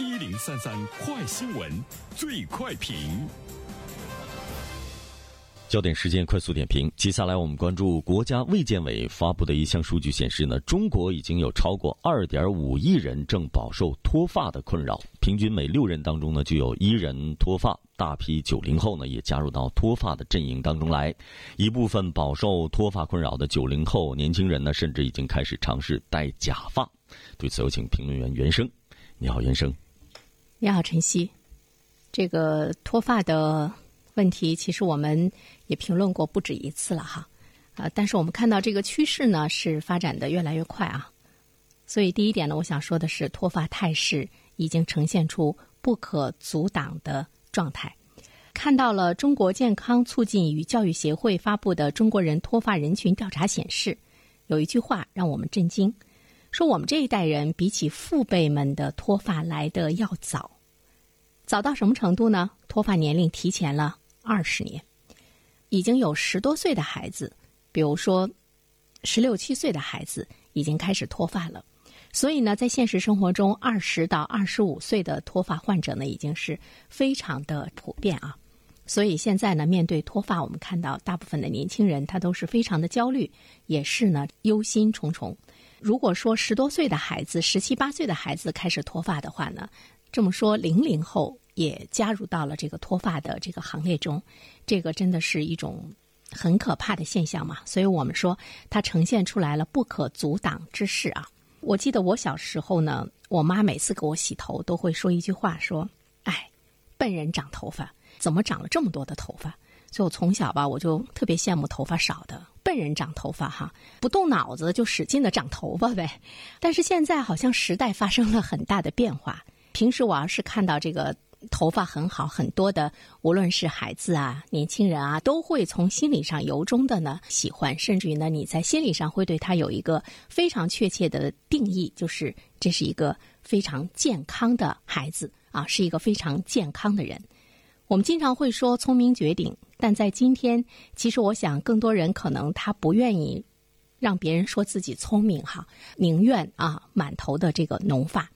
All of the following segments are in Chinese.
一零三三快新闻，最快评。焦点时间快速点评。接下来我们关注国家卫健委发布的一项数据显示呢，中国已经有超过二点五亿人正饱受脱发的困扰，平均每六人当中呢就有一人脱发。大批九零后呢也加入到脱发的阵营当中来，一部分饱受脱发困扰的九零后年轻人呢，甚至已经开始尝试戴假发。对此，有请评论员袁生。你好，袁生。你好，晨曦。这个脱发的。问题其实我们也评论过不止一次了哈，啊，但是我们看到这个趋势呢是发展的越来越快啊，所以第一点呢，我想说的是脱发态势已经呈现出不可阻挡的状态。看到了中国健康促进与教育协会发布的中国人脱发人群调查显示，有一句话让我们震惊，说我们这一代人比起父辈们的脱发来的要早，早到什么程度呢？脱发年龄提前了。二十年，已经有十多岁的孩子，比如说十六七岁的孩子，已经开始脱发了。所以呢，在现实生活中，二十到二十五岁的脱发患者呢，已经是非常的普遍啊。所以现在呢，面对脱发，我们看到大部分的年轻人他都是非常的焦虑，也是呢忧心忡忡。如果说十多岁的孩子、十七八岁的孩子开始脱发的话呢，这么说零零后。也加入到了这个脱发的这个行列中，这个真的是一种很可怕的现象嘛？所以我们说它呈现出来了不可阻挡之势啊！我记得我小时候呢，我妈每次给我洗头都会说一句话，说：“哎，笨人长头发，怎么长了这么多的头发？”所以我从小吧，我就特别羡慕头发少的笨人长头发哈，不动脑子就使劲的长头发呗。但是现在好像时代发生了很大的变化，平时我要是看到这个。头发很好，很多的，无论是孩子啊、年轻人啊，都会从心理上由衷的呢喜欢，甚至于呢，你在心理上会对他有一个非常确切的定义，就是这是一个非常健康的孩子啊，是一个非常健康的人。我们经常会说聪明绝顶，但在今天，其实我想更多人可能他不愿意让别人说自己聪明哈，宁愿啊满头的这个浓发。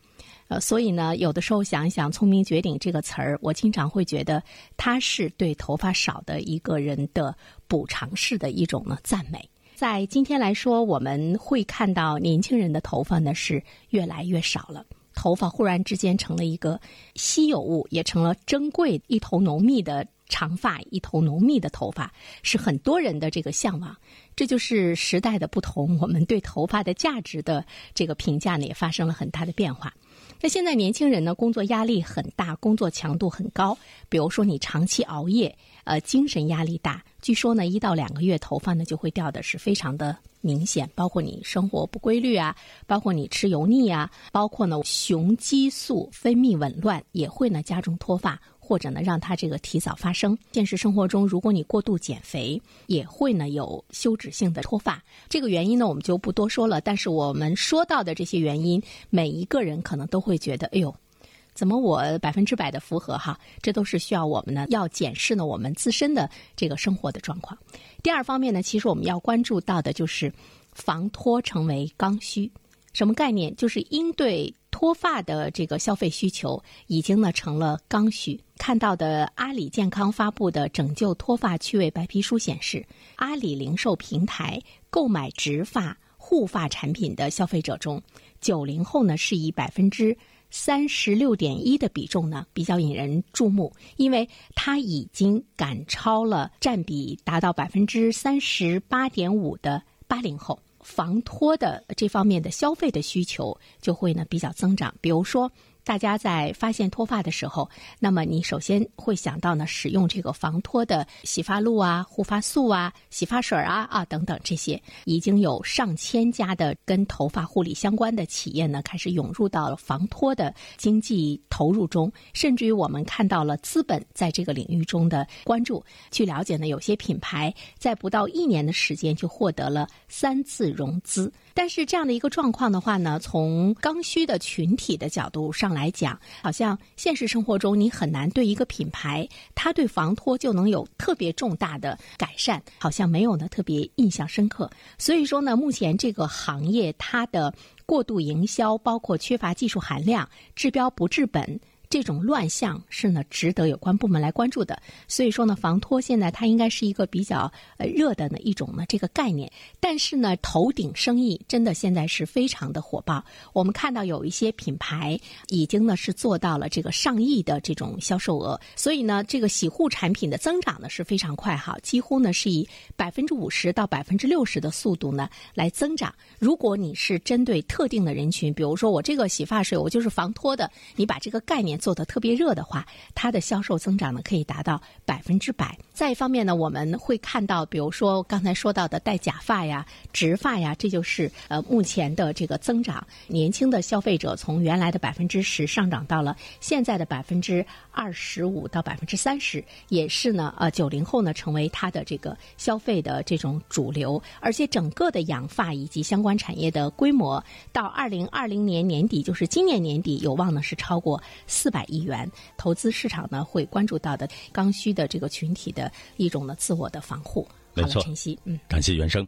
呃，所以呢，有的时候想一想“聪明绝顶”这个词儿，我经常会觉得它是对头发少的一个人的补偿式的一种呢赞美。在今天来说，我们会看到年轻人的头发呢是越来越少了，头发忽然之间成了一个稀有物，也成了珍贵。一头浓密的长发，一头浓密的头发，是很多人的这个向往。这就是时代的不同，我们对头发的价值的这个评价呢，也发生了很大的变化。那现在年轻人呢，工作压力很大，工作强度很高。比如说你长期熬夜，呃，精神压力大。据说呢，一到两个月头发呢就会掉的是非常的明显。包括你生活不规律啊，包括你吃油腻啊，包括呢雄激素分泌紊乱也会呢加重脱发。或者呢，让它这个提早发生。现实生活中，如果你过度减肥，也会呢有休止性的脱发。这个原因呢，我们就不多说了。但是我们说到的这些原因，每一个人可能都会觉得，哎呦，怎么我百分之百的符合哈？这都是需要我们呢要检视呢我们自身的这个生活的状况。第二方面呢，其实我们要关注到的就是防脱成为刚需。什么概念？就是应对脱发的这个消费需求，已经呢成了刚需。看到的阿里健康发布的《拯救脱发趣味白皮书》显示，阿里零售平台购买植发护发产品的消费者中，九零后呢是以百分之三十六点一的比重呢比较引人注目，因为它已经赶超了占比达到百分之三十八点五的八零后。防脱的这方面的消费的需求就会呢比较增长，比如说。大家在发现脱发的时候，那么你首先会想到呢，使用这个防脱的洗发露啊、护发素啊、洗发水啊啊等等这些，已经有上千家的跟头发护理相关的企业呢，开始涌入到了防脱的经济投入中，甚至于我们看到了资本在这个领域中的关注。据了解呢，有些品牌在不到一年的时间就获得了三次融资。但是这样的一个状况的话呢，从刚需的群体的角度上来讲，好像现实生活中你很难对一个品牌，它对防脱就能有特别重大的改善，好像没有呢特别印象深刻。所以说呢，目前这个行业它的过度营销，包括缺乏技术含量、治标不治本。这种乱象是呢，值得有关部门来关注的。所以说呢，防脱现在它应该是一个比较呃热的呢一种呢这个概念。但是呢，头顶生意真的现在是非常的火爆。我们看到有一些品牌已经呢是做到了这个上亿的这种销售额。所以呢，这个洗护产品的增长呢是非常快哈，几乎呢是以百分之五十到百分之六十的速度呢来增长。如果你是针对特定的人群，比如说我这个洗发水我就是防脱的，你把这个概念。做的特别热的话，它的销售增长呢可以达到百分之百。再一方面呢，我们会看到，比如说刚才说到的戴假发呀、植发呀，这就是呃目前的这个增长。年轻的消费者从原来的百分之十上涨到了现在的百分之二十五到百分之三十，也是呢呃九零后呢成为它的这个消费的这种主流。而且整个的养发以及相关产业的规模，到二零二零年年底，就是今年年底有望呢是超过四。四百亿元投资市场呢，会关注到的刚需的这个群体的一种呢自我的防护。没错，晨曦，嗯，感谢原生。